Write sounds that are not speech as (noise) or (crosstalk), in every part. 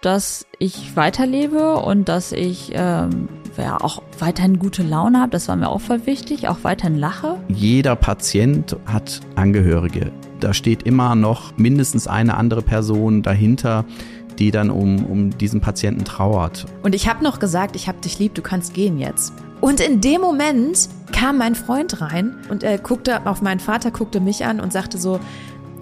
dass ich weiterlebe und dass ich ähm, ja auch weiterhin gute Laune habe. Das war mir auch voll wichtig, auch weiterhin lache. Jeder Patient hat Angehörige. Da steht immer noch mindestens eine andere Person dahinter, die dann um, um diesen Patienten trauert. Und ich habe noch gesagt, ich habe dich lieb, du kannst gehen jetzt. Und in dem Moment kam mein Freund rein und er guckte auf meinen Vater, guckte mich an und sagte so,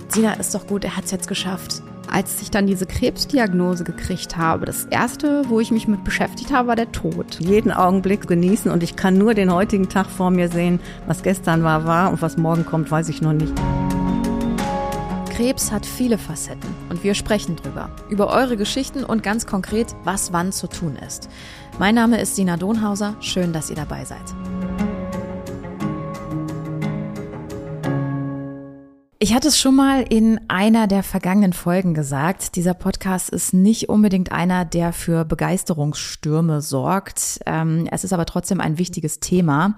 Sina, ist doch gut, er hat es jetzt geschafft. Als ich dann diese Krebsdiagnose gekriegt habe, das erste, wo ich mich mit beschäftigt habe, war der Tod. Jeden Augenblick genießen und ich kann nur den heutigen Tag vor mir sehen. Was gestern war, war und was morgen kommt, weiß ich noch nicht. Krebs hat viele Facetten und wir sprechen drüber. Über eure Geschichten und ganz konkret, was wann zu tun ist. Mein Name ist Dina Donhauser. Schön, dass ihr dabei seid. Ich hatte es schon mal in einer der vergangenen Folgen gesagt. Dieser Podcast ist nicht unbedingt einer, der für Begeisterungsstürme sorgt. Ähm, es ist aber trotzdem ein wichtiges Thema.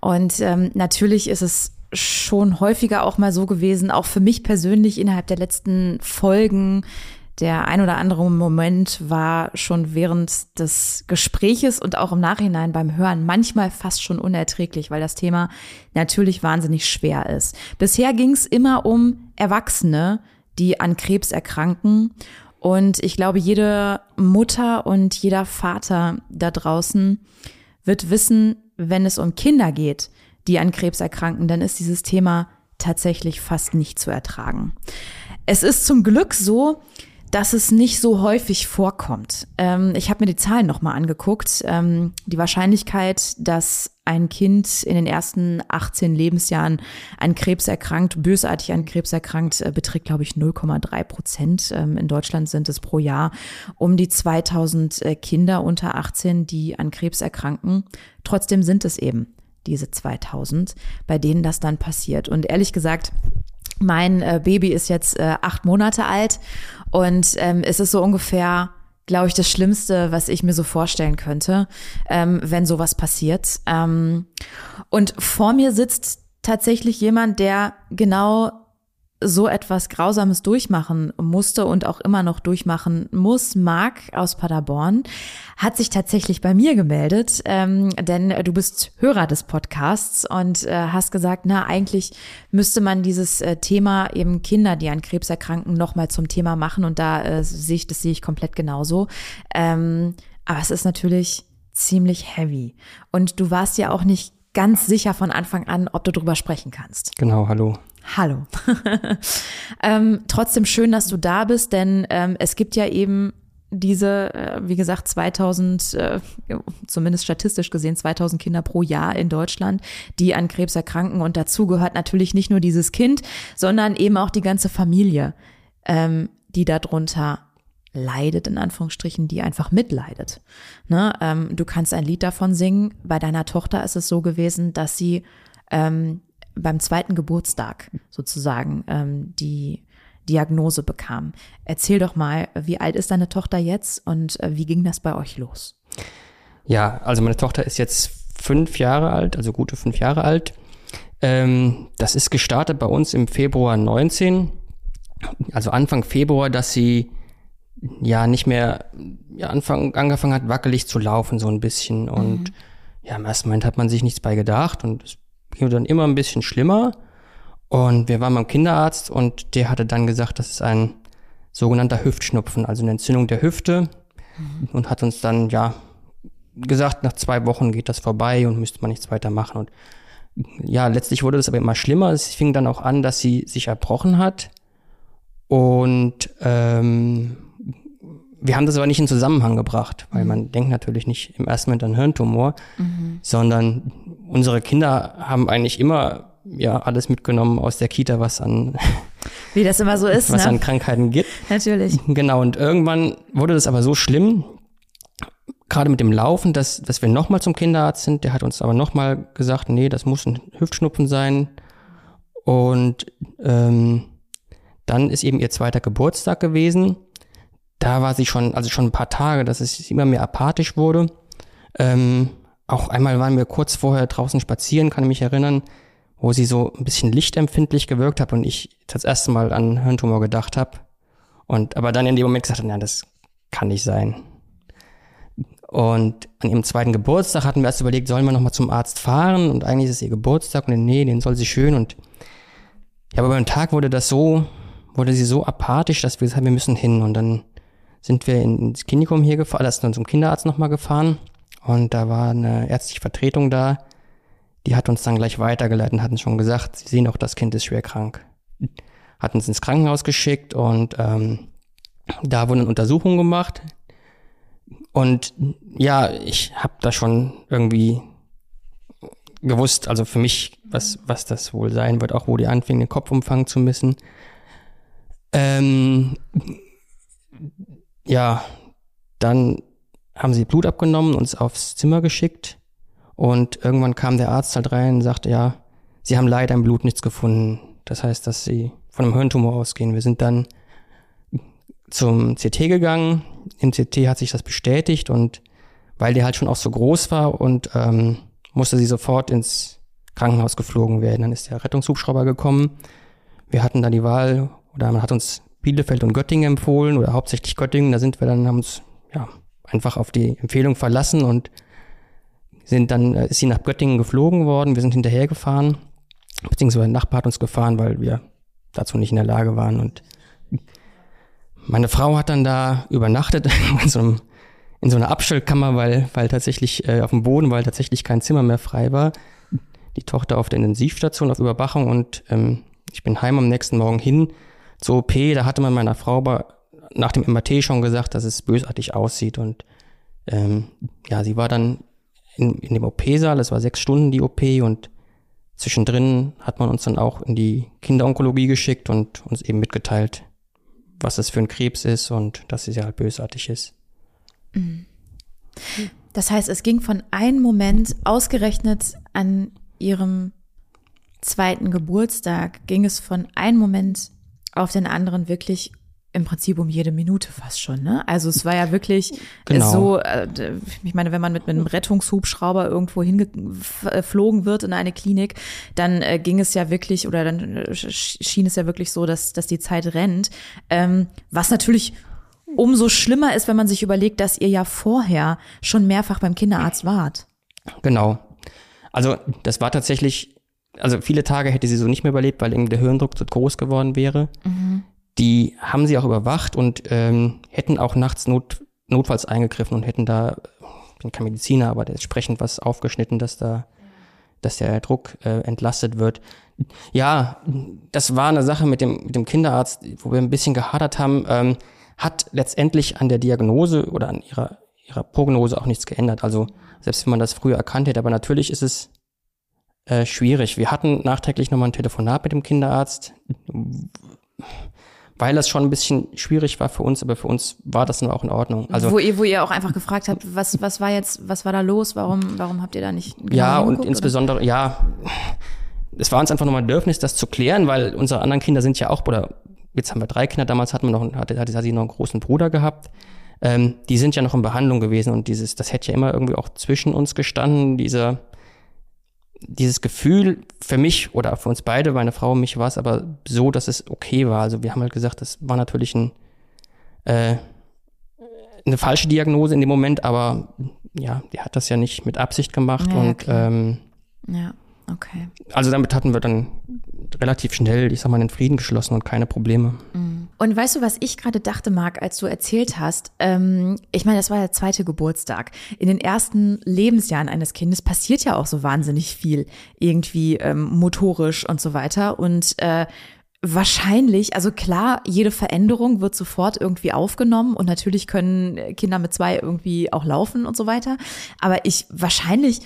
Und ähm, natürlich ist es schon häufiger auch mal so gewesen, auch für mich persönlich innerhalb der letzten Folgen, der ein oder andere Moment war schon während des Gespräches und auch im Nachhinein beim Hören manchmal fast schon unerträglich, weil das Thema natürlich wahnsinnig schwer ist. Bisher ging es immer um Erwachsene, die an Krebs erkranken. Und ich glaube, jede Mutter und jeder Vater da draußen wird wissen, wenn es um Kinder geht, die an Krebs erkranken, dann ist dieses Thema tatsächlich fast nicht zu ertragen. Es ist zum Glück so, dass es nicht so häufig vorkommt. Ähm, ich habe mir die Zahlen nochmal angeguckt. Ähm, die Wahrscheinlichkeit, dass ein Kind in den ersten 18 Lebensjahren an Krebs erkrankt, bösartig an Krebs erkrankt, äh, beträgt, glaube ich, 0,3 Prozent. Ähm, in Deutschland sind es pro Jahr um die 2000 äh, Kinder unter 18, die an Krebs erkranken. Trotzdem sind es eben diese 2000, bei denen das dann passiert. Und ehrlich gesagt, mein äh, Baby ist jetzt acht Monate alt und ähm, es ist so ungefähr, glaube ich, das Schlimmste, was ich mir so vorstellen könnte, ähm, wenn sowas passiert. Ähm, und vor mir sitzt tatsächlich jemand, der genau so etwas Grausames durchmachen musste und auch immer noch durchmachen muss, Marc aus Paderborn, hat sich tatsächlich bei mir gemeldet, ähm, denn du bist Hörer des Podcasts und äh, hast gesagt, na eigentlich müsste man dieses äh, Thema eben Kinder, die an Krebs erkranken, nochmal zum Thema machen und da äh, sehe ich, das sehe ich komplett genauso. Ähm, aber es ist natürlich ziemlich heavy und du warst ja auch nicht ganz sicher von Anfang an, ob du drüber sprechen kannst. Genau, hallo. Hallo. (laughs) ähm, trotzdem schön, dass du da bist, denn ähm, es gibt ja eben diese, äh, wie gesagt, 2000, äh, zumindest statistisch gesehen, 2000 Kinder pro Jahr in Deutschland, die an Krebs erkranken. Und dazu gehört natürlich nicht nur dieses Kind, sondern eben auch die ganze Familie, ähm, die darunter leidet, in Anführungsstrichen, die einfach mitleidet. Ne? Ähm, du kannst ein Lied davon singen. Bei deiner Tochter ist es so gewesen, dass sie ähm, beim zweiten Geburtstag sozusagen ähm, die Diagnose bekam. Erzähl doch mal, wie alt ist deine Tochter jetzt und äh, wie ging das bei euch los? Ja, also meine Tochter ist jetzt fünf Jahre alt, also gute fünf Jahre alt. Ähm, das ist gestartet bei uns im Februar 19, also Anfang Februar, dass sie ja nicht mehr ja, Anfang, angefangen hat, wackelig zu laufen, so ein bisschen. Und mhm. ja, im ersten Moment hat man sich nichts bei gedacht und es dann immer ein bisschen schlimmer. Und wir waren beim Kinderarzt und der hatte dann gesagt, das ist ein sogenannter Hüftschnupfen, also eine Entzündung der Hüfte. Mhm. Und hat uns dann, ja, gesagt, nach zwei Wochen geht das vorbei und müsste man nichts weiter machen. Und ja, letztlich wurde das aber immer schlimmer. Es fing dann auch an, dass sie sich erbrochen hat. Und ähm, wir haben das aber nicht in Zusammenhang gebracht, weil mhm. man denkt natürlich nicht im ersten Moment an Hirntumor, mhm. sondern unsere Kinder haben eigentlich immer ja alles mitgenommen aus der Kita, was an wie das immer so ist, was ne? an Krankheiten gibt. Natürlich. Genau. Und irgendwann wurde das aber so schlimm, gerade mit dem Laufen, dass dass wir nochmal zum Kinderarzt sind. Der hat uns aber nochmal gesagt, nee, das muss ein Hüftschnupfen sein. Und ähm, dann ist eben ihr zweiter Geburtstag gewesen da war sie schon, also schon ein paar Tage, dass es immer mehr apathisch wurde. Ähm, auch einmal waren wir kurz vorher draußen spazieren, kann ich mich erinnern, wo sie so ein bisschen lichtempfindlich gewirkt hat und ich das erste Mal an Hirntumor gedacht habe. Und aber dann in dem Moment gesagt habe, das kann nicht sein. Und an ihrem zweiten Geburtstag hatten wir erst überlegt, sollen wir nochmal zum Arzt fahren? Und eigentlich ist es ihr Geburtstag und nee, den soll sie schön. Und ja, aber beim Tag wurde das so, wurde sie so apathisch, dass wir gesagt haben, wir müssen hin. Und dann sind wir ins Klinikum hier gefahren, das ist dann zum Kinderarzt nochmal gefahren. Und da war eine ärztliche Vertretung da. Die hat uns dann gleich weitergeleitet und hatten schon gesagt, sie sehen auch, das Kind ist schwer krank. Hat uns ins Krankenhaus geschickt und ähm, da wurden Untersuchungen gemacht. Und ja, ich habe da schon irgendwie gewusst, also für mich, was, was das wohl sein wird, auch wo die anfingen, den Kopf umfangen zu müssen. Ähm, ja, dann haben sie Blut abgenommen, uns aufs Zimmer geschickt und irgendwann kam der Arzt halt rein und sagte, ja, sie haben leider im Blut nichts gefunden. Das heißt, dass sie von einem Hirntumor ausgehen. Wir sind dann zum CT gegangen. Im CT hat sich das bestätigt und weil der halt schon auch so groß war und ähm, musste sie sofort ins Krankenhaus geflogen werden. Dann ist der Rettungshubschrauber gekommen. Wir hatten da die Wahl oder man hat uns Bielefeld und Göttingen empfohlen oder hauptsächlich Göttingen. Da sind wir dann, haben uns ja einfach auf die Empfehlung verlassen und sind dann, äh, ist sie nach Göttingen geflogen worden. Wir sind hinterhergefahren, beziehungsweise ein Nachbar hat uns gefahren, weil wir dazu nicht in der Lage waren und meine Frau hat dann da übernachtet (laughs) in so, einem, in so einer Abstellkammer, weil, weil tatsächlich äh, auf dem Boden, weil tatsächlich kein Zimmer mehr frei war. Die Tochter auf der Intensivstation auf Überwachung und ähm, ich bin heim am nächsten Morgen hin zur OP. Da hatte man meiner Frau nach dem MRT schon gesagt, dass es bösartig aussieht und ähm, ja, sie war dann in, in dem OP-Saal. Es war sechs Stunden die OP und zwischendrin hat man uns dann auch in die Kinderonkologie geschickt und uns eben mitgeteilt, was das für ein Krebs ist und dass sie halt bösartig ist. Das heißt, es ging von einem Moment ausgerechnet an ihrem zweiten Geburtstag, ging es von einem Moment auf den anderen wirklich im Prinzip um jede Minute fast schon, ne? Also es war ja wirklich Genau. so, äh, ich meine, wenn man mit einem Rettungshubschrauber irgendwo hingeflogen wird in eine Klinik, dann äh, ging es ja wirklich oder dann äh, sch- schien es ja wirklich so, dass, dass die Zeit rennt. Ähm, was natürlich umso schlimmer ist, wenn man sich überlegt, dass ihr ja vorher schon mehrfach beim Kinderarzt wart. Genau. Also das war tatsächlich, also viele Tage hätte sie so nicht mehr überlebt, weil irgendwie der Hirndruck zu groß geworden wäre. Die haben sie auch überwacht und ähm, hätten auch nachts not, notfalls eingegriffen und hätten da, ich bin kein Mediziner, aber entsprechend was aufgeschnitten, dass da, dass der Druck äh, entlastet wird. Ja, das war eine Sache mit dem, mit dem Kinderarzt, wo wir ein bisschen gehadert haben, ähm, hat letztendlich an der Diagnose oder an ihrer, ihrer Prognose auch nichts geändert. Also selbst wenn man das früher erkannt hätte, aber natürlich ist es äh, schwierig. Wir hatten nachträglich nochmal ein Telefonat mit dem Kinderarzt, weil das schon ein bisschen schwierig war für uns, aber für uns war das dann auch in Ordnung. Also wo ihr, wo ihr auch einfach gefragt habt, was, was war jetzt, was war da los? Warum, warum habt ihr da nicht genau ja, und insbesondere, ja, es war uns einfach nochmal ein Bedürfnis, das zu klären, weil unsere anderen Kinder sind ja auch, oder jetzt haben wir drei Kinder, damals hatten wir noch, hatte, hatte, hatte sie noch einen großen Bruder gehabt. Ähm, die sind ja noch in Behandlung gewesen und dieses, das hätte ja immer irgendwie auch zwischen uns gestanden, dieser, dieses Gefühl für mich oder für uns beide, meine Frau und mich war es aber so, dass es okay war. Also wir haben halt gesagt, das war natürlich ein, äh, eine falsche Diagnose in dem Moment, aber ja, die hat das ja nicht mit Absicht gemacht Ja, und klar. ähm? Ja, okay. also damit hatten wir dann relativ schnell, ich sag mal, den Frieden geschlossen und keine Probleme. Und weißt du, was ich gerade dachte, Marc, als du erzählt hast? Ähm, ich meine, das war der zweite Geburtstag. In den ersten Lebensjahren eines Kindes passiert ja auch so wahnsinnig viel, irgendwie ähm, motorisch und so weiter. Und äh, wahrscheinlich, also klar, jede Veränderung wird sofort irgendwie aufgenommen und natürlich können Kinder mit zwei irgendwie auch laufen und so weiter. Aber ich wahrscheinlich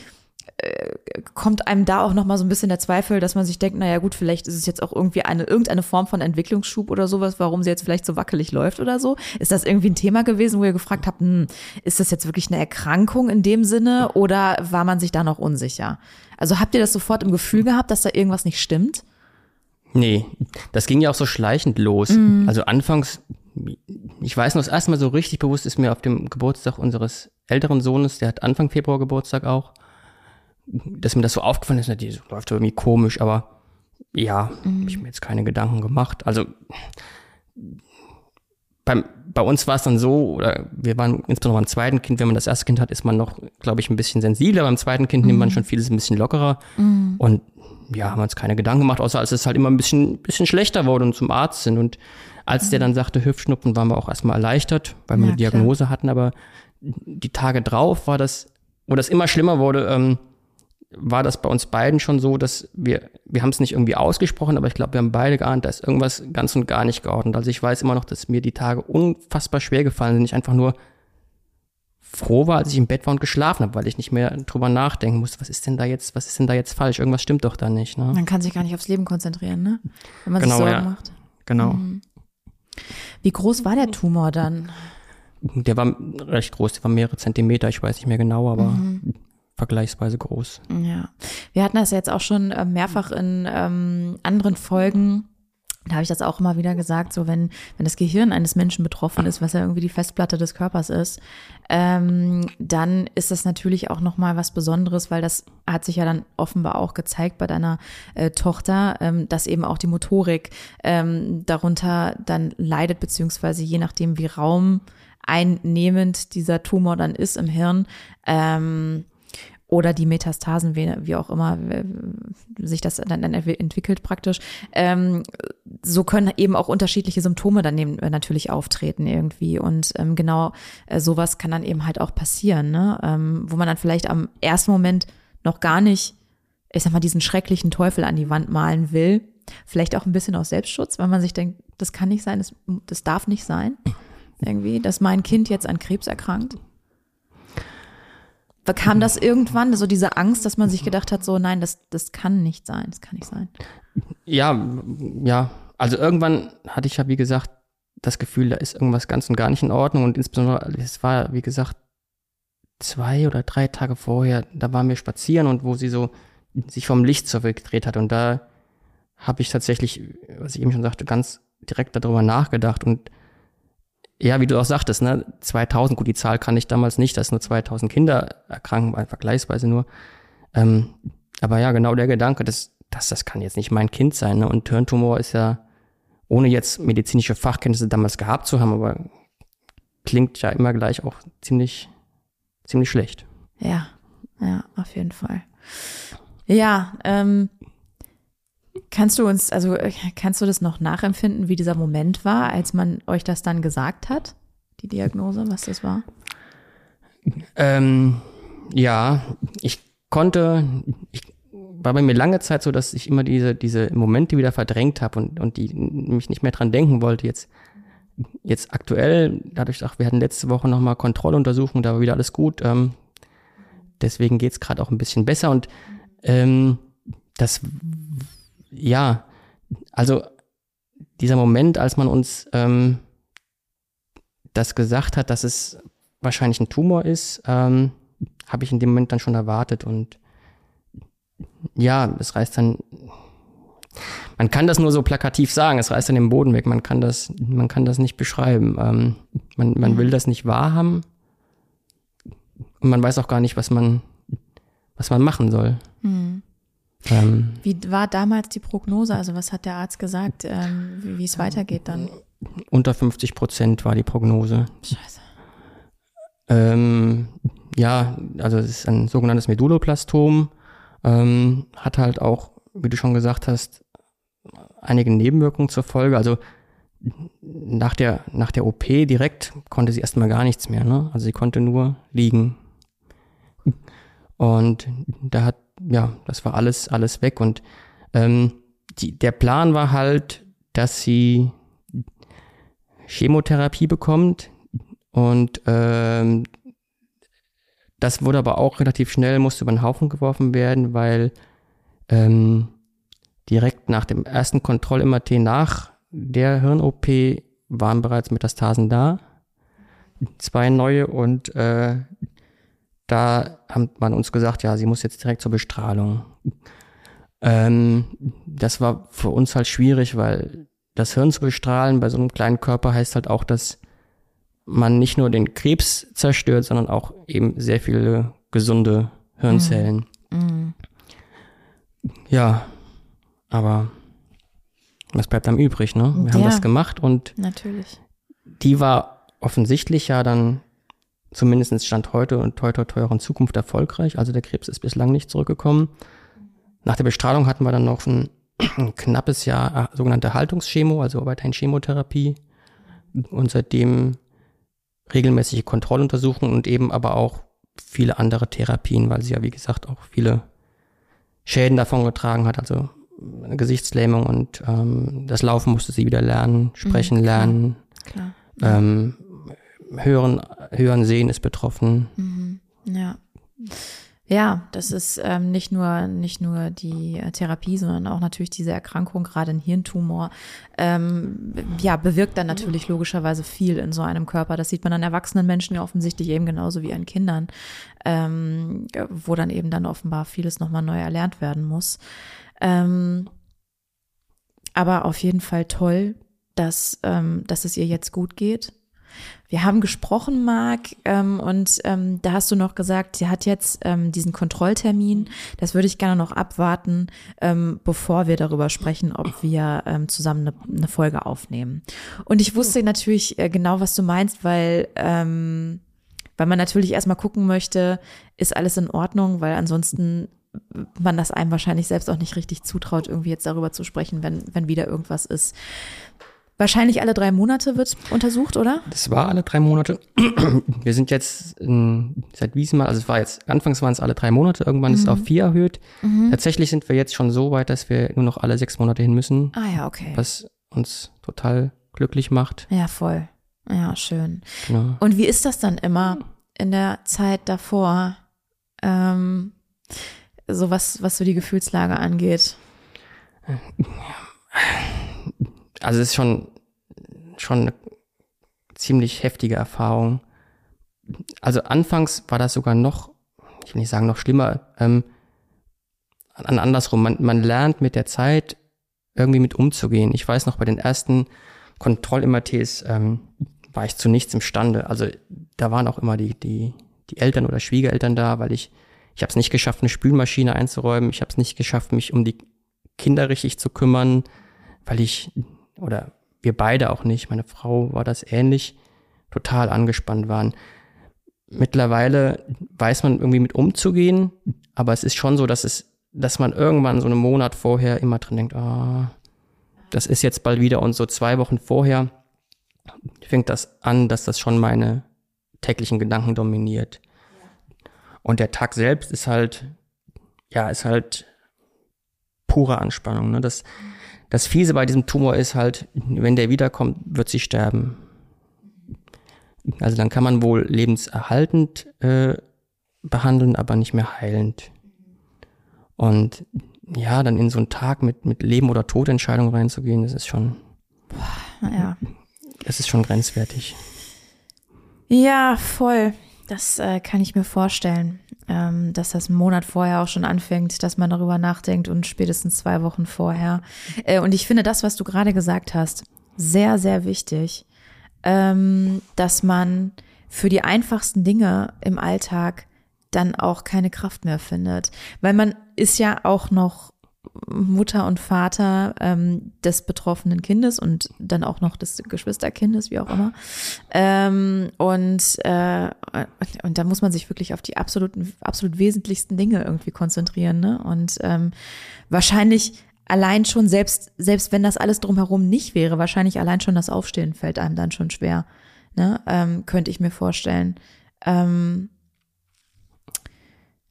kommt einem da auch noch mal so ein bisschen der Zweifel, dass man sich denkt, naja gut, vielleicht ist es jetzt auch irgendwie eine irgendeine Form von Entwicklungsschub oder sowas, warum sie jetzt vielleicht so wackelig läuft oder so. Ist das irgendwie ein Thema gewesen, wo ihr gefragt habt, hm, ist das jetzt wirklich eine Erkrankung in dem Sinne oder war man sich da noch unsicher? Also habt ihr das sofort im Gefühl gehabt, dass da irgendwas nicht stimmt? Nee, das ging ja auch so schleichend los. Mhm. Also anfangs, ich weiß noch, das erste Mal so richtig bewusst ist mir auf dem Geburtstag unseres älteren Sohnes, der hat Anfang Februar Geburtstag auch, dass mir das so aufgefallen ist, na, die läuft irgendwie komisch, aber ja, Mhm. hab ich mir jetzt keine Gedanken gemacht. Also beim, bei uns war es dann so, oder wir waren insbesondere beim zweiten Kind, wenn man das erste Kind hat, ist man noch, glaube ich, ein bisschen sensibler. Beim zweiten Kind nimmt man schon vieles ein bisschen lockerer. Und ja, haben wir uns keine Gedanken gemacht, außer als es halt immer ein bisschen, bisschen schlechter wurde und zum Arzt sind. Und als der dann sagte Hüftschnupfen, waren wir auch erstmal erleichtert, weil wir Ja, eine Diagnose hatten. Aber die Tage drauf war das, wo das immer schlimmer wurde, ähm, war das bei uns beiden schon so, dass wir, wir haben es nicht irgendwie ausgesprochen, aber ich glaube, wir haben beide geahnt, da ist irgendwas ganz und gar nicht geordnet. Also ich weiß immer noch, dass mir die Tage unfassbar schwer gefallen sind. Ich einfach nur froh war, als ich im Bett war und geschlafen habe, weil ich nicht mehr drüber nachdenken musste, was ist denn da jetzt, was ist denn da jetzt falsch? Irgendwas stimmt doch da nicht. Ne? Man kann sich gar nicht aufs Leben konzentrieren, ne? Wenn man Genau, sich Sorgen ja. macht. Genau. Wie groß war der Tumor dann? Der war recht groß, der war mehrere Zentimeter, ich weiß nicht mehr genau, aber vergleichsweise groß. Ja, wir hatten das jetzt auch schon äh, mehrfach in ähm, anderen Folgen. Da habe ich das auch immer wieder gesagt, so wenn, wenn das Gehirn eines Menschen betroffen ist, was ja irgendwie die Festplatte des Körpers ist, ähm, dann ist das natürlich auch nochmal was Besonderes, weil das hat sich ja dann offenbar auch gezeigt bei deiner äh, Tochter, ähm, dass eben auch die Motorik ähm, darunter dann leidet, beziehungsweise je nachdem, wie raumeinnehmend dieser Tumor dann ist im Hirn, ähm, oder die Metastasen, wie, wie auch immer äh, sich das dann, entwickelt praktisch. Ähm, so können eben auch unterschiedliche Symptome dann eben äh, natürlich auftreten irgendwie. Und ähm, genau äh, sowas kann dann eben halt auch passieren, ne? ähm, wo man dann vielleicht am ersten Moment noch gar nicht, ich sag mal, diesen schrecklichen Teufel an die Wand malen will. Vielleicht auch ein bisschen aus Selbstschutz, weil man sich denkt, das kann nicht sein, das, das darf nicht sein. (laughs) Irgendwie, dass mein Kind jetzt an Krebs erkrankt. Kam das irgendwann, so diese Angst, dass man sich gedacht hat, so nein, das, das kann nicht sein, das kann nicht sein. Ja, ja. Also irgendwann hatte ich ja, wie gesagt, das Gefühl, da ist irgendwas ganz und gar nicht in Ordnung. Und insbesondere, es war, wie gesagt, zwei oder drei Tage vorher, da waren wir spazieren und wo sie so sich vom Licht zurückgedreht hat. Und da habe ich tatsächlich, was ich eben schon sagte, ganz direkt darüber nachgedacht. Und ja, wie du auch sagtest, ne, 2000, gut, die Zahl kann ich damals nicht, dass nur 2000 Kinder erkranken, weil vergleichsweise nur. Ähm, aber ja, genau der Gedanke, das, das, das kann jetzt nicht mein Kind sein. Ne? Und Hirntumor ist ja, ohne jetzt medizinische Fachkenntnisse damals gehabt zu haben, aber klingt ja immer gleich auch ziemlich, ziemlich schlecht. Ja, ja, auf jeden Fall. Ja, ähm, kannst du uns, also äh, kannst du das noch nachempfinden, wie dieser Moment war, als man euch das dann gesagt hat, die Diagnose, was das war? Ähm, ja, ich konnte, ich war bei mir lange Zeit so, dass ich immer diese, diese Momente wieder verdrängt habe und, und die mich nicht mehr dran denken wollte. Jetzt, jetzt aktuell, dadurch, ach, wir hatten letzte Woche nochmal Kontrolluntersuchung, da war wieder alles gut. Ähm, deswegen geht's gerade auch ein bisschen besser und ähm, das, ja, also dieser Moment, als man uns ähm, das gesagt hat, dass es wahrscheinlich ein Tumor ist, ähm, habe ich in dem Moment dann schon erwartet und ja, es reißt dann, man kann das nur so plakativ sagen, es reißt dann den Boden weg, man kann das, man kann das nicht beschreiben. Ähm, man, man will das nicht wahrhaben und man weiß auch gar nicht, was man, was man machen soll. Ähm, Wie war damals die Prognose? Also was hat der Arzt gesagt, ähm, wie es weitergeht dann? unter 50 Prozent war die Prognose. Scheiße. Ähm, ja, also es ist ein sogenanntes Medulloblastom, ähm, hat halt auch, wie du schon gesagt hast, einige Nebenwirkungen zur Folge. Also nach der, nach der OP direkt konnte sie erstmal gar nichts mehr. Ne? Also sie konnte nur liegen. Und da hat, ja, das war alles, alles weg. Und ähm, die, der Plan war halt, dass sie Chemotherapie bekommt. Und ähm, das wurde aber auch relativ schnell, musste über den Haufen geworfen werden, weil ähm, direkt nach dem ersten Kontroll-MRT nach der Hirn-OP waren bereits Metastasen da. Zwei neue und äh, da hat man uns gesagt, ja, sie muss jetzt direkt zur Bestrahlung. Ähm, das war für uns halt schwierig, weil das Hirn zu bestrahlen bei so einem kleinen Körper heißt halt auch, dass man nicht nur den Krebs zerstört, sondern auch eben sehr viele gesunde Hirnzellen. Ja, aber was bleibt dann übrig, ne? Wir haben Ja. das gemacht und Natürlich. die war offensichtlich ja dann zumindest Stand heute und toi toi in Zukunft erfolgreich. Also der Krebs ist bislang nicht zurückgekommen. Nach der Bestrahlung hatten wir dann noch ein, ein (clears throat) knappes Jahr äh, sogenannte Haltungschemo, also weiterhin Chemotherapie und seitdem regelmäßige Kontrolluntersuchungen und eben aber auch viele andere Therapien, weil sie ja wie gesagt auch viele Schäden davon getragen hat, also eine Gesichtslähmung und ähm, das Laufen musste sie wieder lernen, sprechen Mhm, klar. lernen, Klar. ähm, hören, hören, sehen ist betroffen. Mhm. Ja. Ja, das ist ähm, nicht nur nicht nur die äh, Therapie, sondern auch natürlich diese Erkrankung, gerade ein Hirntumor, ähm, ja bewirkt dann natürlich logischerweise viel in so einem Körper. Das sieht man an erwachsenen Menschen ja offensichtlich eben genauso wie an Kindern, ähm, wo dann eben dann offenbar vieles nochmal neu erlernt werden muss. Ähm, aber auf jeden Fall toll, dass ähm, dass es ihr jetzt gut geht. Wir haben gesprochen, Marc, ähm, und ähm, da hast du noch gesagt, sie hat jetzt ähm, diesen Kontrolltermin. Das würde ich gerne noch abwarten, ähm, bevor wir darüber sprechen, ob wir ähm, zusammen eine, eine Folge aufnehmen. Und ich wusste natürlich äh, genau, was du meinst, weil ähm, weil man natürlich erstmal gucken möchte, ist alles in Ordnung, weil ansonsten man das einem wahrscheinlich selbst auch nicht richtig zutraut, irgendwie jetzt darüber zu sprechen, wenn, wenn wieder irgendwas ist. Wahrscheinlich alle drei Monate wird untersucht, oder? Das war alle drei Monate. (clears throat) Wir sind jetzt in, seit diesem Mal, also es war jetzt, anfangs waren es alle drei Monate, irgendwann ist es auf vier erhöht. Tatsächlich sind wir jetzt schon so weit, dass wir nur noch alle sechs Monate hin müssen, Ah ja, okay. was uns total glücklich macht. Ja, voll. Ja, schön. Genau. Und wie ist das dann immer in der Zeit davor? Ähm, so was, was so die Gefühlslage angeht. Also es ist schon, schon eine ziemlich heftige Erfahrung. Also anfangs war das sogar noch, ich will nicht sagen noch schlimmer, ähm, an andersrum. Man, man lernt mit der Zeit irgendwie mit umzugehen. Ich weiß noch, bei den ersten Kontroll-MRTs ähm, war ich zu nichts imstande. Also da waren auch immer die, die, die Eltern oder Schwiegereltern da, weil ich, ich habe es nicht geschafft, eine Spülmaschine einzuräumen. Ich habe es nicht geschafft, mich um die Kinder richtig zu kümmern, weil ich, oder wir beide auch nicht, meine Frau war das ähnlich, total angespannt waren. Mittlerweile weiß man irgendwie mit umzugehen, aber es ist schon so, dass es, dass man irgendwann so einen Monat vorher immer drin denkt, ah, das ist jetzt bald wieder und so zwei Wochen vorher fängt das an, dass das schon meine täglichen Gedanken dominiert. Und der Tag selbst ist halt, ja, ist halt pure Anspannung. Ne? Das, das Fiese bei diesem Tumor ist halt, wenn der wiederkommt, wird sie sterben. Also dann kann man wohl lebenserhaltend äh, behandeln, aber nicht mehr heilend. Und ja, dann in so einen Tag mit, mit Leben- oder Todentscheidung reinzugehen, das ist schon, Ja. das ist schon grenzwertig. Ja, voll. Das äh, kann ich mir vorstellen, ähm, dass das einen Monat vorher auch schon anfängt, dass man darüber nachdenkt und spätestens zwei Wochen vorher. Äh, und ich finde das, was du gerade gesagt hast, sehr, sehr wichtig, ähm, dass man für die einfachsten Dinge im Alltag dann auch keine Kraft mehr findet. Weil man ist ja auch noch Mutter und Vater ähm, des betroffenen Kindes und dann auch noch des Geschwisterkindes, wie auch immer. Ähm, und, äh, und da muss man sich wirklich auf die absoluten, absolut wesentlichsten Dinge irgendwie konzentrieren. Ne? Und ähm, wahrscheinlich allein schon, selbst, selbst wenn das alles drumherum nicht wäre, wahrscheinlich allein schon das Aufstehen fällt einem dann schon schwer. Ne? Ähm, könnte ich mir vorstellen. Ähm,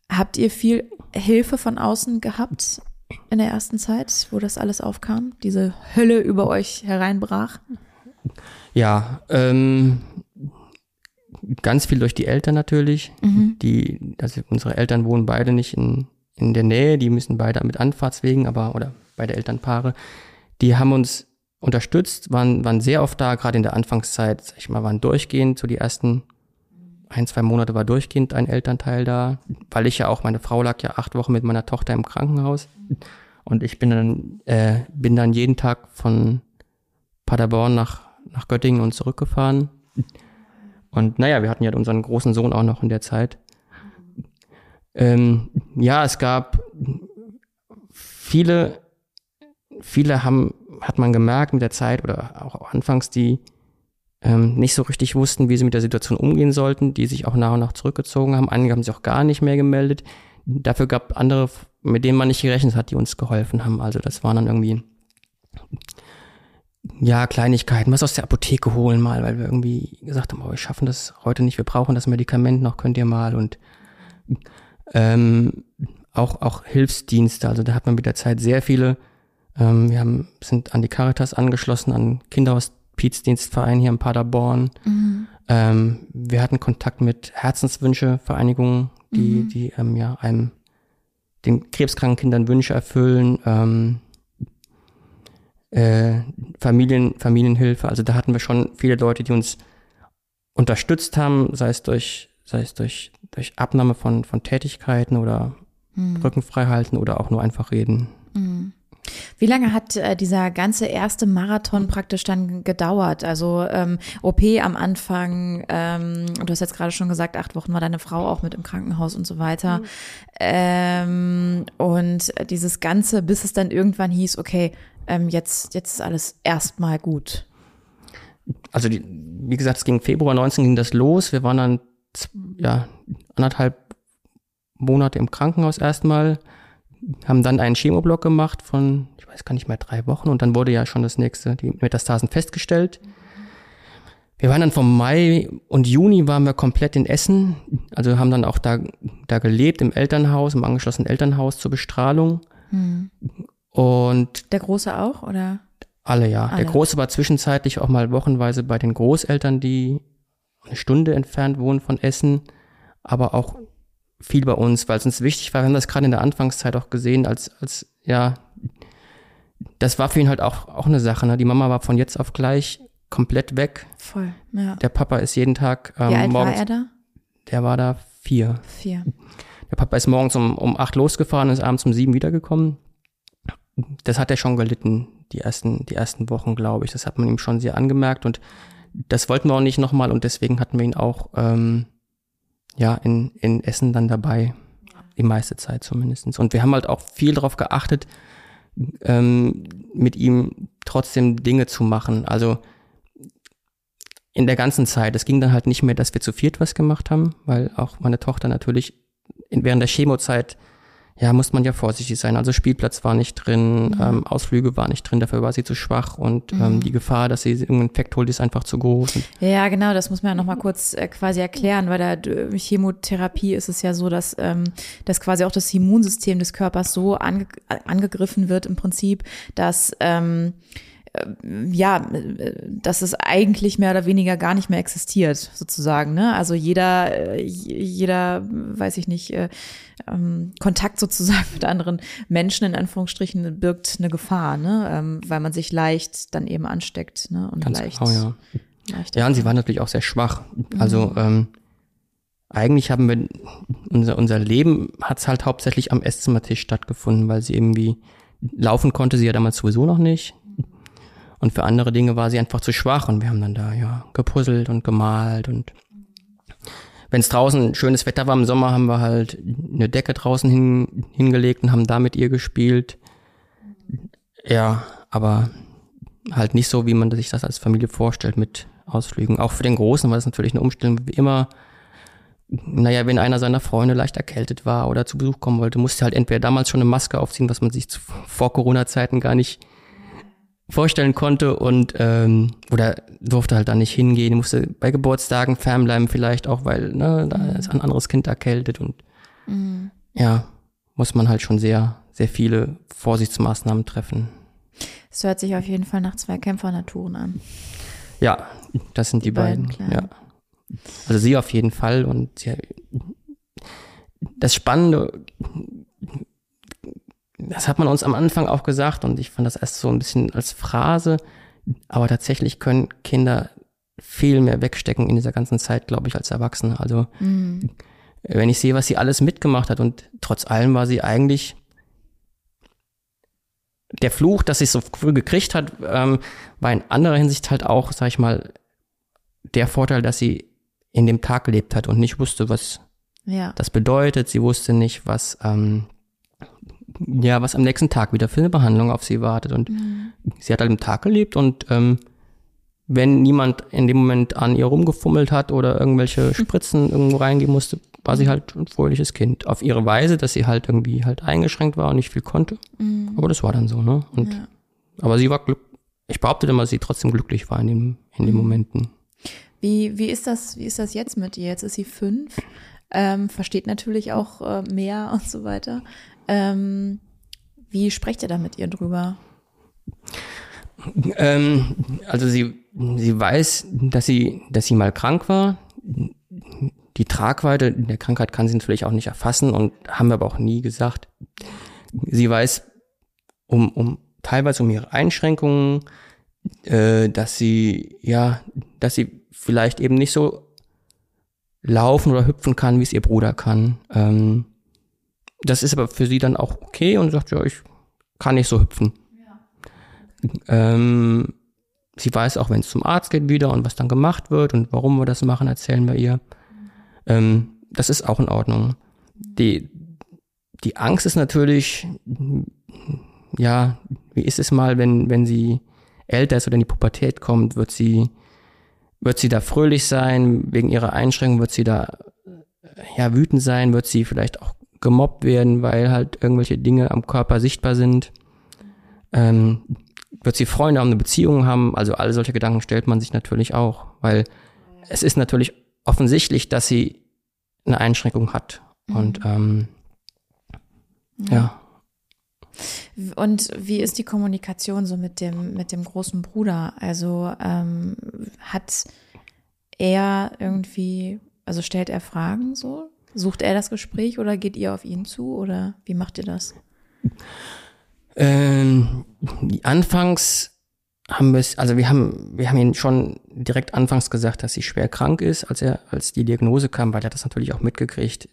habt ihr viel Hilfe von außen gehabt in der ersten Zeit, wo das alles aufkam, diese Hölle über euch hereinbrach? Ja, ähm, ganz viel durch die Eltern natürlich. Die, also unsere Eltern wohnen beide nicht in, in der Nähe, die müssen beide mit Anfahrtswegen, aber, oder beide Elternpaare, die haben uns unterstützt, waren, waren sehr oft da, gerade in der Anfangszeit, sag ich mal, waren durchgehend, so die ersten ein, zwei Monate war durchgehend ein Elternteil da, weil ich ja auch, meine Frau lag ja acht Wochen mit meiner Tochter im Krankenhaus und ich bin dann, äh, bin dann jeden Tag von Paderborn nach, nach Göttingen und zurückgefahren. Und naja, wir hatten ja unseren großen Sohn auch noch in der Zeit. Ähm, ja, es gab viele, viele haben, hat man gemerkt mit der Zeit oder auch anfangs, die, ähm, nicht so richtig wussten, wie sie mit der Situation umgehen sollten, die sich auch nach und nach zurückgezogen haben. Einige haben sich auch gar nicht mehr gemeldet. Dafür gab andere, mit denen man nicht gerechnet hat, die uns geholfen haben. Also das waren dann irgendwie ja, Kleinigkeiten, was aus der Apotheke holen mal, weil wir irgendwie gesagt haben, oh, wir schaffen das heute nicht, wir brauchen das Medikament noch, könnt ihr mal und ähm, auch, auch Hilfsdienste, also da hat man mit der Zeit sehr viele, ähm, wir haben, sind an die Caritas angeschlossen, an Kinderhospizdienstverein hier in Paderborn. Mhm. Ähm, wir hatten Kontakt mit Herzenswünsche-Vereinigungen, die, mhm. die ähm, ja einem den krebskranken Kindern Wünsche erfüllen. Ähm, äh, Familien, Familienhilfe. Also da hatten wir schon viele Leute, die uns unterstützt haben, sei es durch, sei es durch, durch Abnahme von, von Tätigkeiten oder hm. Rücken frei halten oder auch nur einfach reden. Hm. Wie lange hat äh, dieser ganze erste Marathon praktisch dann gedauert? Also ähm, OP am Anfang, ähm, du hast jetzt gerade schon gesagt, acht Wochen war deine Frau auch mit im Krankenhaus und so weiter. Mhm. Ähm, und dieses Ganze, bis es dann irgendwann hieß, okay, ähm, jetzt, jetzt ist alles erstmal gut? Also, die, wie gesagt, es ging Februar 19 ging das los. Wir waren dann ja, anderthalb Monate im Krankenhaus erstmal, haben dann einen Chemoblock gemacht von, ich weiß gar nicht mehr, drei Wochen und dann wurde ja schon das nächste, die Metastasen festgestellt. Wir waren dann vom Mai und Juni waren wir komplett in Essen, also haben dann auch da, da gelebt im Elternhaus, im angeschlossenen Elternhaus zur Bestrahlung. Hm. Und der Große auch, oder? Alle, ja. Alle. Der Große war zwischenzeitlich auch mal wochenweise bei den Großeltern, die eine Stunde entfernt wohnen von Essen, aber auch viel bei uns, weil es uns wichtig war. Wir haben das gerade in der Anfangszeit auch gesehen, als, als, ja, das war für ihn halt auch, auch eine Sache. Ne? Die Mama war von jetzt auf gleich komplett weg. Voll, ja. Der Papa ist jeden Tag ähm, Wie alt morgens, war er da? Der war da vier. Vier. Der Papa ist morgens um, um acht losgefahren und ist abends um sieben wiedergekommen das hat er schon gelitten, die ersten, die ersten Wochen, glaube ich. Das hat man ihm schon sehr angemerkt und das wollten wir auch nicht nochmal und deswegen hatten wir ihn auch ähm, ja in, in Essen dann dabei, die meiste Zeit zumindestens. Und wir haben halt auch viel darauf geachtet, ähm, mit ihm trotzdem Dinge zu machen. Also in der ganzen Zeit. Es ging dann halt nicht mehr, dass wir zu viert was gemacht haben, weil auch meine Tochter natürlich in, während der Chemozeit ja, muss man ja vorsichtig sein. Also Spielplatz war nicht drin, mhm. ähm, Ausflüge war nicht drin, dafür war sie zu schwach und ähm, mhm. ähm, die Gefahr, dass sie irgendeinen Infekt holt, ist einfach zu groß. Ja, genau, das muss man ja nochmal kurz äh, quasi erklären, weil der Chemotherapie ist es ja so, dass, ähm, dass quasi auch das Immunsystem des Körpers so ange angegriffen wird im Prinzip, dass ähm, äh, ja, dass es eigentlich mehr oder weniger gar nicht mehr existiert, sozusagen. Ne? Also jeder, äh, jeder, weiß ich nicht, äh, ähm, Kontakt sozusagen (laughs) mit anderen Menschen in Anführungsstrichen birgt eine Gefahr, ne? Ähm, weil man sich leicht dann eben ansteckt ne? und Ganz leicht. Genau, ja. Leicht ja, und sie war natürlich auch sehr schwach. Also mhm. ähm, eigentlich haben wir unser, unser Leben hat es halt hauptsächlich am Esszimmertisch stattgefunden, weil sie irgendwie laufen konnte sie ja damals sowieso noch nicht. Und für andere Dinge war sie einfach zu schwach und wir haben dann da ja gepuzzelt und gemalt und wenn es draußen schönes Wetter war im Sommer, haben wir halt eine Decke draußen hin, hingelegt und haben da mit ihr gespielt. Ja, aber halt nicht so, wie man sich das als Familie vorstellt mit Ausflügen. Auch für den Großen war es natürlich eine Umstellung, wie immer. Naja, wenn einer seiner Freunde leicht erkältet war oder zu Besuch kommen wollte, musste halt entweder damals schon eine Maske aufziehen, was man sich vor Corona-Zeiten gar nicht vorstellen konnte und ähm, oder durfte halt da nicht hingehen, musste bei Geburtstagen fernbleiben vielleicht auch, weil ne, da mhm. ist ein anderes Kind erkältet und mhm. ja, muss man halt schon sehr, sehr viele Vorsichtsmaßnahmen treffen. Es hört sich auf jeden Fall nach zwei Kämpfernaturen an. Ja, das sind die, die beiden. beiden ja. Also sie auf jeden Fall und sie, das Spannende das hat man uns am Anfang auch gesagt und ich fand das erst so ein bisschen als Phrase, aber tatsächlich können Kinder viel mehr wegstecken in dieser ganzen Zeit, glaube ich, als Erwachsene. Also mhm. wenn ich sehe, was sie alles mitgemacht hat und trotz allem war sie eigentlich der Fluch, dass sie es so früh gekriegt hat, ähm, war in anderer Hinsicht halt auch, sag ich mal, der Vorteil, dass sie in dem Tag gelebt hat und nicht wusste, was ja. das bedeutet. Sie wusste nicht, was ähm, ja, was am nächsten Tag wieder für eine Behandlung auf sie wartet. Und mhm. sie hat halt im Tag gelebt und ähm, wenn niemand in dem Moment an ihr rumgefummelt hat oder irgendwelche (laughs) Spritzen irgendwo reingehen musste, war sie halt ein fröhliches Kind. Auf ihre Weise, dass sie halt irgendwie halt eingeschränkt war und nicht viel konnte. Aber das war dann so, ne? Und, Ja. Aber sie war glück, ich behaupte immer, dass sie trotzdem glücklich war in, dem, in den Momenten. Wie, wie, ist das, wie ist das jetzt mit ihr? Jetzt ist sie fünf, ähm, versteht natürlich auch äh, mehr und so weiter. Ähm, wie sprecht ihr da mit ihr drüber? Ähm, also sie, sie weiß, dass sie, dass sie mal krank war. Die Tragweite der Krankheit kann sie natürlich auch nicht erfassen und haben wir aber auch nie gesagt. Sie weiß um, um teilweise um ihre Einschränkungen, äh, dass sie, ja, dass sie vielleicht eben nicht so laufen oder hüpfen kann, wie es ihr Bruder kann. Ähm, das ist aber für sie dann auch okay und sagt, ja, ich kann nicht so hüpfen. Ähm, sie weiß auch, wenn es zum Arzt geht wieder und was dann gemacht wird und warum wir das machen, erzählen wir ihr. Ähm, das ist auch in Ordnung. Die, die Angst ist natürlich, ja, wie ist es mal, wenn, wenn sie älter ist oder in die Pubertät kommt, wird sie, wird sie da fröhlich sein, wegen ihrer Einschränkung wird sie da, ja, wütend sein, wird sie vielleicht auch gemobbt werden, weil halt irgendwelche Dinge am Körper sichtbar sind. Ähm, wird sie Freunde haben, eine Beziehung haben, also alle solche Gedanken stellt man sich natürlich auch, weil es ist natürlich offensichtlich, dass sie eine Einschränkung hat. Und ähm, ja. Und wie ist die Kommunikation so mit dem, mit dem großen Bruder? Also ähm, hat er irgendwie, also stellt er Fragen so? Sucht er das Gespräch oder geht ihr auf ihn zu oder wie macht ihr das? Ähm, anfangs haben wir es, also wir haben, wir haben ihn schon direkt anfangs gesagt, dass sie schwer krank ist, als er, als die Diagnose kam, weil er das natürlich auch mitgekriegt.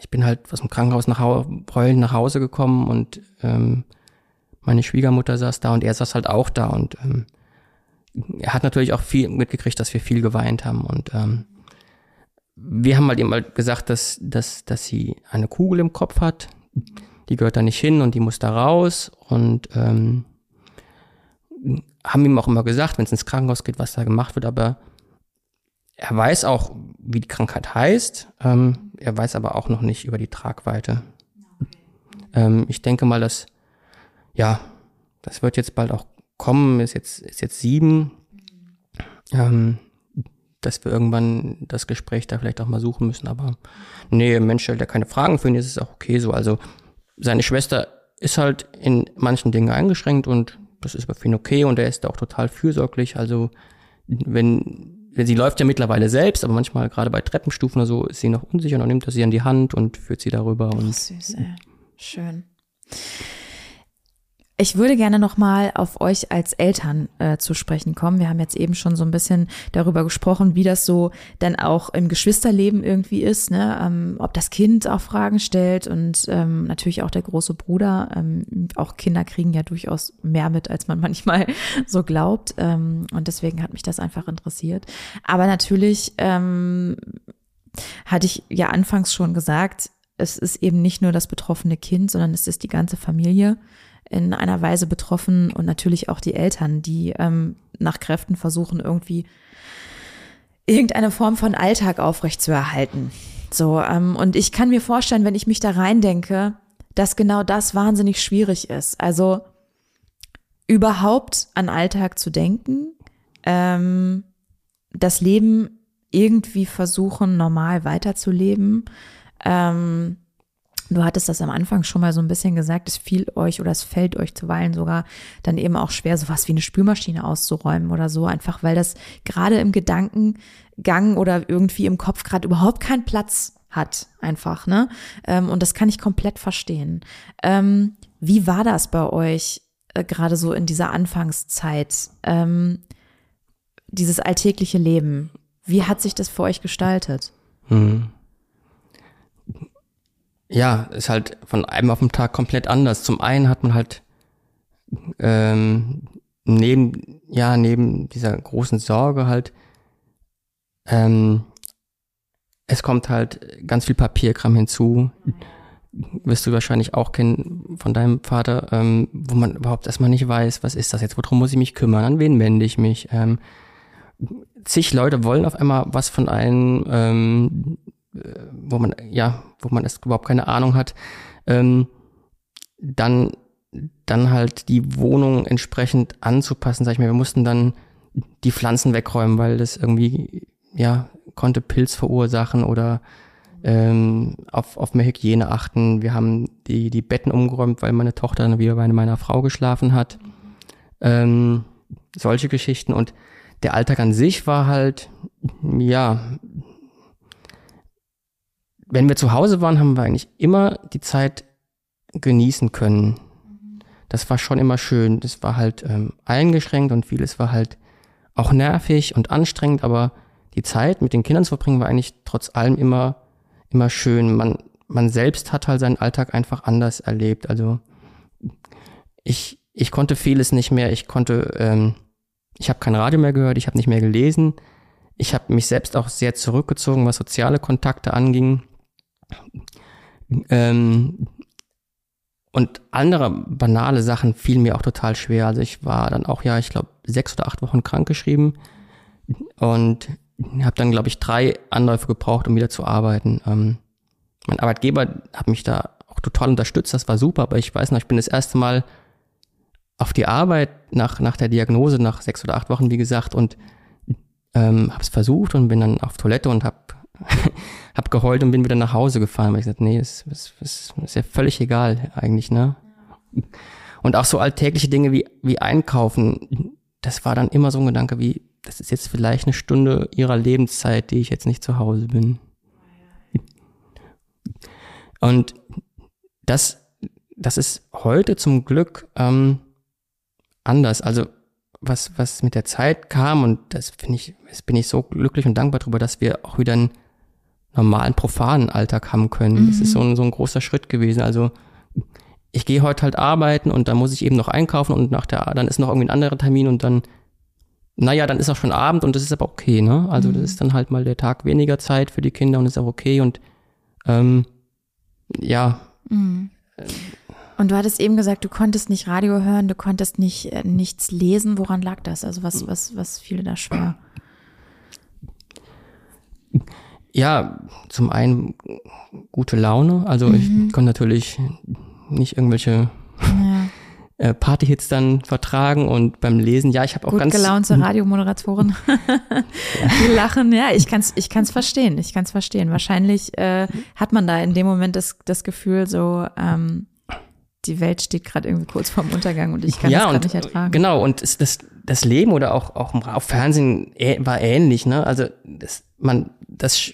Ich bin halt aus dem Krankenhaus nach Hause, heulend nach Hause gekommen und ähm, meine Schwiegermutter saß da und er saß halt auch da und ähm, er hat natürlich auch viel mitgekriegt, dass wir viel geweint haben und ähm, wir haben halt ihm halt gesagt, dass, dass, dass sie eine Kugel im Kopf hat, die gehört da nicht hin und die muss da raus. Und ähm, haben ihm auch immer gesagt, wenn es ins Krankenhaus geht, was da gemacht wird, aber er weiß auch, wie die Krankheit heißt, ähm, er weiß aber auch noch nicht über die Tragweite. Ähm, ich denke mal, dass, ja, das wird jetzt bald auch kommen, ist jetzt, ist jetzt sieben, ähm, dass wir irgendwann das Gespräch da vielleicht auch mal suchen müssen, aber nee, Mensch stellt ja keine Fragen für ihn, ist es auch okay so. Also seine Schwester ist halt in manchen Dingen eingeschränkt und das ist für ihn okay und er ist da auch total fürsorglich. Also wenn, wenn sie läuft ja mittlerweile selbst, aber manchmal gerade bei Treppenstufen oder so ist sie noch unsicher und nimmt er sie an die Hand und führt sie darüber Oh, und süß, ey. Schön. Ich würde gerne nochmal auf euch als Eltern äh, zu sprechen kommen. Wir haben jetzt eben schon so ein bisschen darüber gesprochen, wie das so dann auch im Geschwisterleben irgendwie ist, ne? ähm, ob das Kind auch Fragen stellt und ähm, natürlich auch der große Bruder. Ähm, auch Kinder kriegen ja durchaus mehr mit, als man (laughs) manchmal so glaubt. Ähm, und deswegen hat mich das einfach interessiert. Aber natürlich ähm, hatte ich ja anfangs schon gesagt, es ist eben nicht nur das betroffene Kind, sondern es ist die ganze Familie in einer Weise betroffen und natürlich auch die Eltern, die ähm, nach Kräften versuchen, irgendwie irgendeine Form von Alltag aufrechtzuerhalten. So, ähm, und ich kann mir vorstellen, wenn ich mich da reindenke, dass genau das wahnsinnig schwierig ist. Also überhaupt an Alltag zu denken, ähm, das Leben irgendwie versuchen, normal weiterzuleben. Ähm, du hattest das am Anfang schon mal so ein bisschen gesagt, es fiel euch oder es fällt euch zuweilen sogar dann eben auch schwer, sowas wie eine Spülmaschine auszuräumen oder so, einfach weil das gerade im Gedankengang oder irgendwie im Kopf gerade überhaupt keinen Platz hat, einfach, ne? Ähm, und das kann ich komplett verstehen. Ähm, wie war das bei euch äh, gerade so in dieser Anfangszeit? Ähm, dieses alltägliche Leben, wie hat sich das für euch gestaltet? Mhm. Ja, ist halt von einem auf den Tag komplett anders. Zum einen hat man halt ähm, neben, ja, neben dieser großen Sorge halt, ähm, es kommt halt ganz viel Papierkram hinzu. wirst du wahrscheinlich auch kennen von deinem Vater, ähm, wo man überhaupt erstmal nicht weiß, was ist das jetzt, worum muss ich mich kümmern, an wen wende ich mich. Ähm, zig Leute wollen auf einmal was von einem, ähm, äh, wo man, ja, wo man erst überhaupt keine Ahnung hat. Ähm, dann, dann halt die Wohnung entsprechend anzupassen, sag ich mal. Wir mussten dann die Pflanzen wegräumen, weil das irgendwie, ja, konnte Pilz verursachen oder ähm, auf, auf mehr Hygiene achten. Wir haben die, die Betten umgeräumt, weil meine Tochter dann wieder bei meiner Frau geschlafen hat. Ähm, solche Geschichten. Und der Alltag an sich war halt, ja, wenn wir zu Hause waren, haben wir eigentlich immer die Zeit genießen können. Das war schon immer schön. Das war halt ähm, eingeschränkt und vieles war halt auch nervig und anstrengend, aber die Zeit mit den Kindern zu verbringen war eigentlich trotz allem immer, immer schön. Man, man selbst hat halt seinen Alltag einfach anders erlebt. Also ich, ich konnte vieles nicht mehr. Ich konnte, ähm, ich habe kein Radio mehr gehört, ich habe nicht mehr gelesen. Ich habe mich selbst auch sehr zurückgezogen, was soziale Kontakte anging. Ähm, und andere banale Sachen fielen mir auch total schwer. Also ich war dann auch, ja, ich glaube, sechs oder acht Wochen krankgeschrieben und habe dann, glaube ich, drei Anläufe gebraucht, um wieder zu arbeiten. Ähm, mein Arbeitgeber hat mich da auch total unterstützt, das war super, aber ich weiß noch, ich bin das erste Mal auf die Arbeit nach, nach der Diagnose, nach sechs oder acht Wochen, wie gesagt, und ähm, habe es versucht und bin dann auf Toilette und habe (laughs) hab geheult und bin wieder nach Hause gefahren, weil ich gesagt, nee, das, das, das ist ja völlig egal eigentlich, ne? Und auch so alltägliche Dinge wie, wie einkaufen, das war dann immer so ein Gedanke wie, das ist jetzt vielleicht eine Stunde ihrer Lebenszeit, die ich jetzt nicht zu Hause bin. (laughs) Und das, das ist heute zum Glück ähm, anders. Also was, was mit der Zeit kam und das finde ich, das bin ich so glücklich und dankbar darüber, dass wir auch wieder einen normalen, profanen Alltag haben können. Mhm. Das ist so ein, so ein großer Schritt gewesen. Also ich gehe heute halt arbeiten und dann muss ich eben noch einkaufen und nach der, dann ist noch irgendwie ein anderer Termin und dann, naja, dann ist auch schon Abend und das ist aber okay, ne? Also mhm. das ist dann halt mal der Tag weniger Zeit für die Kinder und ist auch okay und ähm, ja. Mhm. Und du hattest eben gesagt, du konntest nicht Radio hören, du konntest nicht äh, nichts lesen. Woran lag das? Also was, was, was fiel da schwer? Ja, zum einen gute Laune. Also mhm. ich konnte natürlich nicht irgendwelche ja. (laughs) Äh, Partyhits dann vertragen und beim Lesen, ja, ich habe auch Gut ganz gelaunte (laughs) Radiomoderatorin. (laughs) Die lachen, ja, ich kann's, ich kann's verstehen, ich kann's verstehen. Wahrscheinlich äh, hat man da in dem Moment das, das Gefühl, so ähm, die Welt steht gerade irgendwie kurz vorm Untergang und ich kann ja, das gerade nicht ertragen. Genau, und das, das Leben oder auch, auch auf Fernsehen war ähnlich, ne? Also das, man, das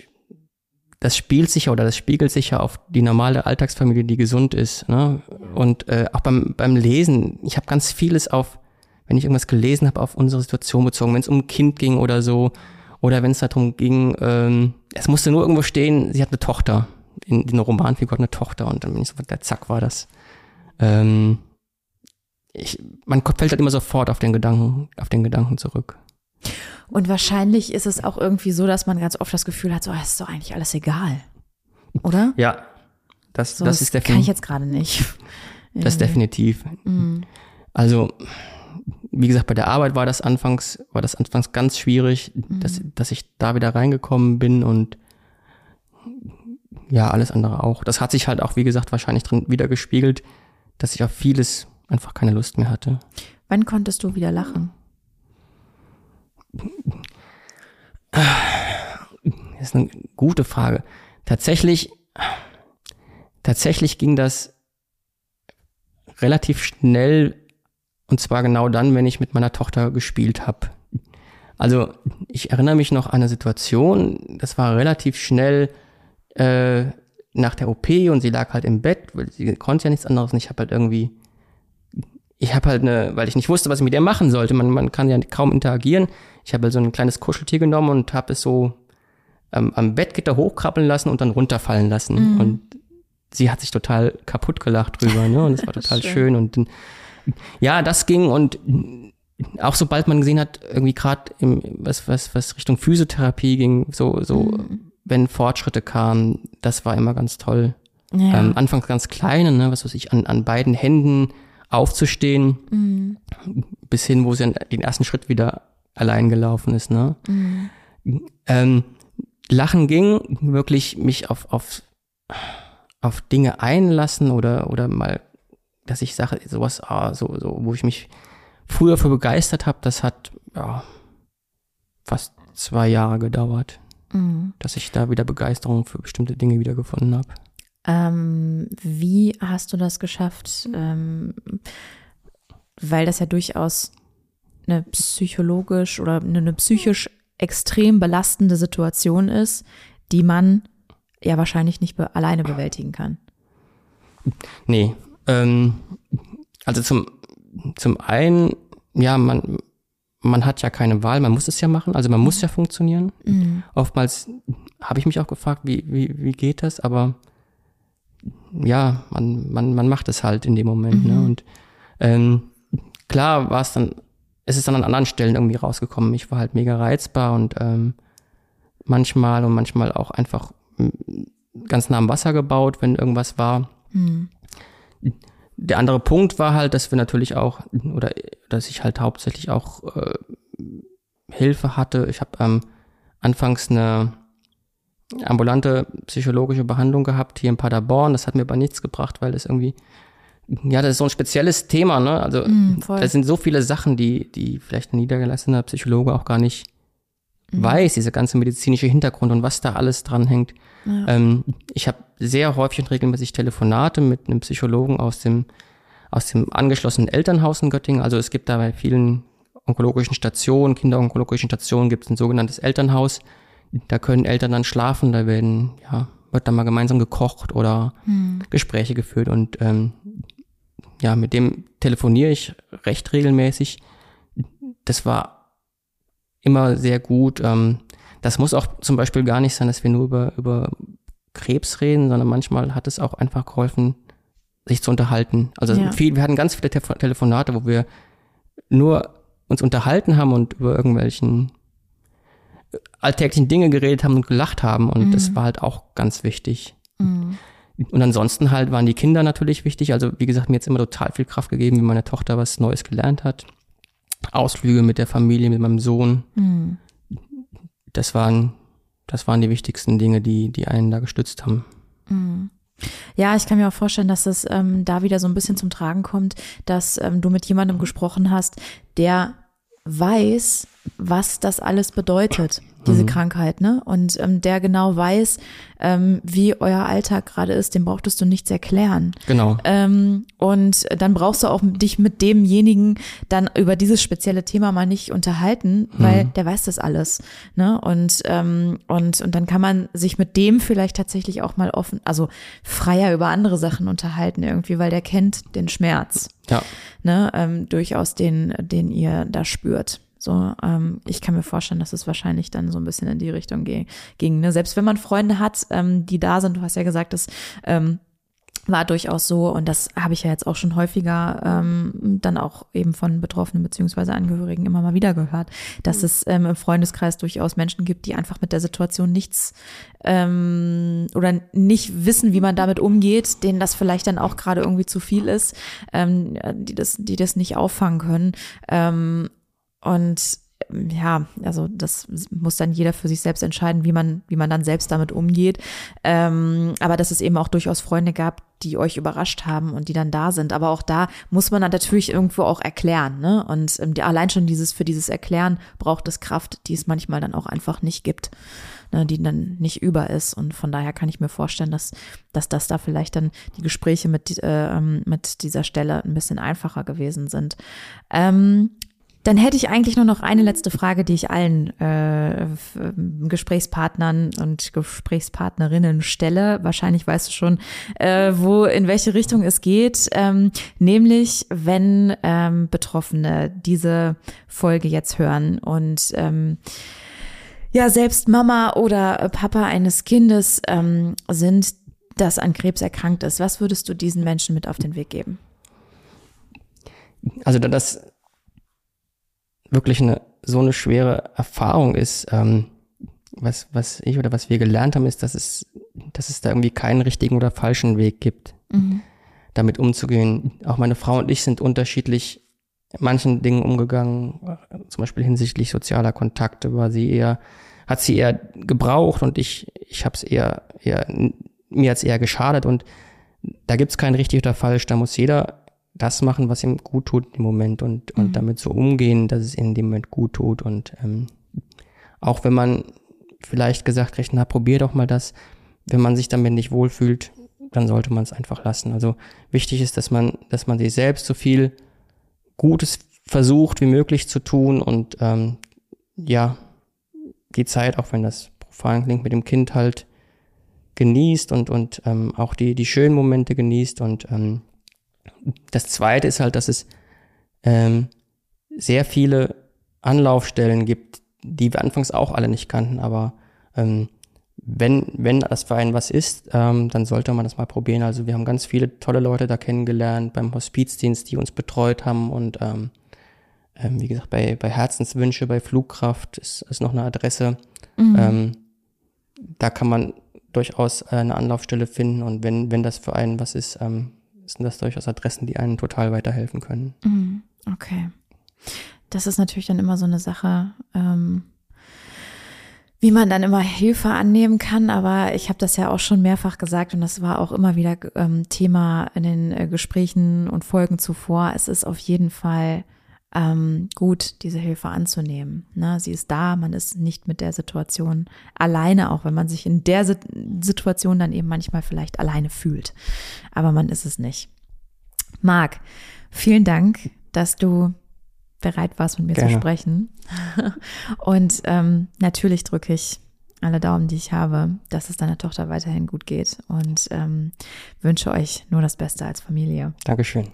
das spielt sich oder das spiegelt sich ja auf die normale Alltagsfamilie, die gesund ist. Ne? Und äh, auch beim, beim Lesen, ich habe ganz vieles auf, wenn ich irgendwas gelesen habe, auf unsere Situation bezogen, wenn es um ein Kind ging oder so, oder wenn es darum ging, ähm, es musste nur irgendwo stehen, sie hat eine Tochter. In, in einer Romanfigur hat eine Tochter und dann bin ich so, der Zack war das. Ähm, ich, Kopf fällt halt immer sofort auf den Gedanken, auf den Gedanken zurück. Und wahrscheinlich ist es auch irgendwie so, dass man ganz oft das Gefühl hat, so, es ist doch eigentlich alles egal. Oder? Ja. Das, so, das, ist definitiv. Kann ich jetzt gerade nicht. (laughs) Das ist definitiv. Mhm. Also, wie gesagt, bei der Arbeit war das anfangs, war das anfangs ganz schwierig, mhm. dass, dass ich da wieder reingekommen bin und ja, alles andere auch. Das hat sich halt auch, wie gesagt, wahrscheinlich drin wieder gespiegelt, dass ich auf vieles einfach keine Lust mehr hatte. Wann konntest du wieder lachen? Das ist eine gute Frage. Tatsächlich, tatsächlich ging das relativ schnell und zwar genau dann, wenn ich mit meiner Tochter gespielt habe. Also ich erinnere mich noch an eine Situation, das war relativ schnell äh, nach der OP und sie lag halt im Bett, weil sie konnte ja nichts anderes und ich habe halt irgendwie ich habe halt eine, weil ich nicht wusste, was ich mit ihr machen sollte. Man, man kann ja kaum interagieren. Ich habe halt so ein kleines Kuscheltier genommen und habe es so ähm, am Bettgitter hochkrabbeln lassen und dann runterfallen lassen. Mhm. Und sie hat sich total kaputt gelacht drüber, ne? Und es war (laughs) total schön. schön. Und ja, das ging und auch sobald man gesehen hat, irgendwie gerade was, was, was Richtung Physiotherapie ging, so, so, mhm. wenn Fortschritte kamen, das war immer ganz toll. Ja. Ähm, anfangs ganz kleine, ne, was weiß ich, an, an beiden Händen aufzustehen, Mhm. bis hin, wo sie den ersten Schritt wieder allein gelaufen ist. Ne? Mhm. Ähm, Lachen ging, wirklich mich auf, auf, auf Dinge einlassen oder, oder mal, dass ich sage, sowas, ah, so, so, wo ich mich früher für begeistert habe, das hat ja, fast zwei Jahre gedauert, Mhm. dass ich da wieder Begeisterung für bestimmte Dinge wiedergefunden habe. Ähm, wie hast du das geschafft? Ähm, weil das ja durchaus eine psychologisch oder eine, eine psychisch extrem belastende Situation ist, die man ja wahrscheinlich nicht be alleine bewältigen kann. Nee, ähm, also zum, zum einen, ja, man, man hat ja keine Wahl, man muss es ja machen, also man muss ja funktionieren. Oftmals habe ich mich auch gefragt, wie, wie, wie geht das, aber ja, man, man, man macht es halt in dem Moment. Ne? Und ähm, klar war es dann, es ist dann an anderen Stellen irgendwie rausgekommen. Ich war halt mega reizbar und ähm, manchmal und manchmal auch einfach mm, ganz nah am Wasser gebaut, wenn irgendwas war. Der andere Punkt war halt, dass wir natürlich auch, oder dass ich halt hauptsächlich auch äh, Hilfe hatte. Ich habe ähm, anfangs eine ambulante psychologische Behandlung gehabt hier in Paderborn. Das hat mir aber nichts gebracht, weil das irgendwie, ja, das ist so ein spezielles Thema, ne? Also Mm, voll. da sind so viele Sachen, die, die vielleicht ein niedergelassener Psychologe auch gar nicht weiß, dieser ganze medizinische Hintergrund und was da alles dran hängt. Ähm, ich habe sehr häufig und regelmäßig Telefonate mit einem Psychologen aus dem, aus dem angeschlossenen Elternhaus in Göttingen. Also es gibt da bei vielen onkologischen Stationen, kinderonkologischen Stationen gibt es ein sogenanntes Elternhaus. Da können Eltern dann schlafen, da werden, ja, wird dann mal gemeinsam gekocht oder Gespräche geführt und ähm, ja, mit dem telefoniere ich recht regelmäßig. Das war immer sehr gut. Ähm, das muss auch zum Beispiel gar nicht sein, dass wir nur über, über Krebs reden, sondern manchmal hat es auch einfach geholfen, sich zu unterhalten. Also Ja. viel, wir hatten ganz viele Te Telefonate, wo wir nur uns unterhalten haben und über irgendwelchen alltäglichen Dinge geredet haben und gelacht haben. Und das war halt auch ganz wichtig. Und ansonsten halt waren die Kinder natürlich wichtig. Also wie gesagt, mir jetzt immer total viel Kraft gegeben, wie meine Tochter was Neues gelernt hat. Ausflüge mit der Familie, mit meinem Sohn. Das waren, das waren die wichtigsten Dinge, die, die einen da gestützt haben. Ja, ich kann mir auch vorstellen, dass es ähm, da wieder so ein bisschen zum Tragen kommt, dass ähm, du mit jemandem gesprochen hast, der weiß, was das alles bedeutet, diese Krankheit, ne? Und ähm, der genau weiß, ähm, wie euer Alltag gerade ist, dem brauchtest du nichts erklären. Genau. Ähm, und dann brauchst du auch dich mit demjenigen dann über dieses spezielle Thema mal nicht unterhalten, weil der weiß das alles. Ne? Und, ähm, und, und dann kann man sich mit dem vielleicht tatsächlich auch mal offen, also freier über andere Sachen unterhalten irgendwie, weil der kennt den Schmerz, Ja. ne? ähm, durchaus den, den ihr da spürt. So, ähm, ich kann mir vorstellen, dass es wahrscheinlich dann so ein bisschen in die Richtung ge- ging. Ne? Selbst wenn man Freunde hat, ähm, die da sind, du hast ja gesagt, dass ähm, war durchaus so und das habe ich ja jetzt auch schon häufiger ähm, dann auch eben von Betroffenen beziehungsweise Angehörigen immer mal wieder gehört, dass es ähm, im Freundeskreis durchaus Menschen gibt, die einfach mit der Situation nichts ähm, oder nicht wissen, wie man damit umgeht, denen das vielleicht dann auch gerade irgendwie zu viel ist, ähm, die das, die das nicht auffangen können. Ähm, und ja, also das muss dann jeder für sich selbst entscheiden, wie man, wie man dann selbst damit umgeht. Ähm, aber dass es eben auch durchaus Freunde gab, die euch überrascht haben und die dann da sind. Aber auch da muss man dann natürlich irgendwo auch erklären. Ne? Und ähm, die, allein schon dieses für dieses Erklären braucht es Kraft, die es manchmal dann auch einfach nicht gibt, ne? die dann nicht über ist. Und von daher kann ich mir vorstellen, dass, dass das da vielleicht dann die Gespräche mit, äh, ähm, mit dieser Stelle ein bisschen einfacher gewesen sind. Ähm, dann hätte ich eigentlich nur noch eine letzte Frage, die ich allen äh, f- Gesprächspartnern und Gesprächspartnerinnen stelle. Wahrscheinlich weißt du schon, äh, wo in welche Richtung es geht. Ähm, nämlich, wenn ähm, Betroffene diese Folge jetzt hören und ähm, ja selbst Mama oder Papa eines Kindes ähm, sind, das an Krebs erkrankt ist. Was würdest du diesen Menschen mit auf den Weg geben? Also da das wirklich eine so eine schwere Erfahrung ist, ähm, was, was ich oder was wir gelernt haben, ist, dass es dass es da irgendwie keinen richtigen oder falschen Weg gibt, mhm. damit umzugehen. Auch meine Frau und ich sind unterschiedlich manchen Dingen umgegangen, zum Beispiel hinsichtlich sozialer Kontakte war sie eher, hat sie eher gebraucht und ich, ich habe es eher, eher, mir hat's eher geschadet und da gibt's kein richtig oder falsch, da muss jeder das machen, was ihm gut tut im Moment und, und mhm. damit so umgehen, dass es in dem Moment gut tut und ähm, auch wenn man vielleicht gesagt kriegt, na, probier doch mal das, wenn man sich damit nicht wohlfühlt, dann sollte man es einfach lassen. Also wichtig ist, dass man, dass man sich selbst so viel Gutes versucht wie möglich zu tun und ähm, ja, die Zeit, auch wenn das profan klingt, mit dem Kind halt genießt und, und ähm, auch die, die schönen Momente genießt. Und ähm, das Zweite ist halt, dass es ähm, sehr viele Anlaufstellen gibt, die wir anfangs auch alle nicht kannten, aber ähm, wenn, wenn das für einen was ist, ähm, dann sollte man das mal probieren. Also wir haben ganz viele tolle Leute da kennengelernt beim Hospizdienst, die uns betreut haben und ähm, ähm, wie gesagt, bei, bei Herzenswünsche, bei Flugkraft ist, ist noch eine Adresse. Mhm. Ähm, da kann man durchaus äh, eine Anlaufstelle finden und wenn, wenn das für einen was ist, ähm, sind das durchaus Adressen, die einen total weiterhelfen können. Mhm. Okay. Das ist natürlich dann immer so eine Sache, ähm, wie man dann immer Hilfe annehmen kann. Aber ich habe das ja auch schon mehrfach gesagt und das war auch immer wieder ähm, Thema in den äh, Gesprächen und Folgen zuvor. Es ist auf jeden Fall ähm, gut, diese Hilfe anzunehmen. Ne? Sie ist da, man ist nicht mit der Situation alleine, auch wenn man sich in der Situation dann eben manchmal vielleicht alleine fühlt. Aber man ist es nicht. Marc, vielen Dank, dass du bereit warst, mit mir Gerne. zu sprechen. (laughs) Und ähm, natürlich drücke ich alle Daumen, die ich habe, dass es deiner Tochter weiterhin gut geht und ähm, wünsche euch nur das Beste als Familie. Dankeschön.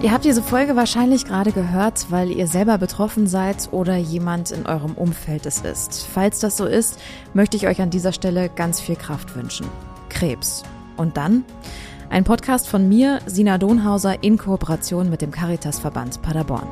Ihr habt diese Folge wahrscheinlich gerade gehört, weil ihr selber betroffen seid oder jemand in eurem Umfeld es ist. Falls das so ist, möchte ich euch an dieser Stelle ganz viel Kraft wünschen. Krebs. Und dann? Ein Podcast von mir, Sina Donhauser, in Kooperation mit dem Caritasverband Paderborn.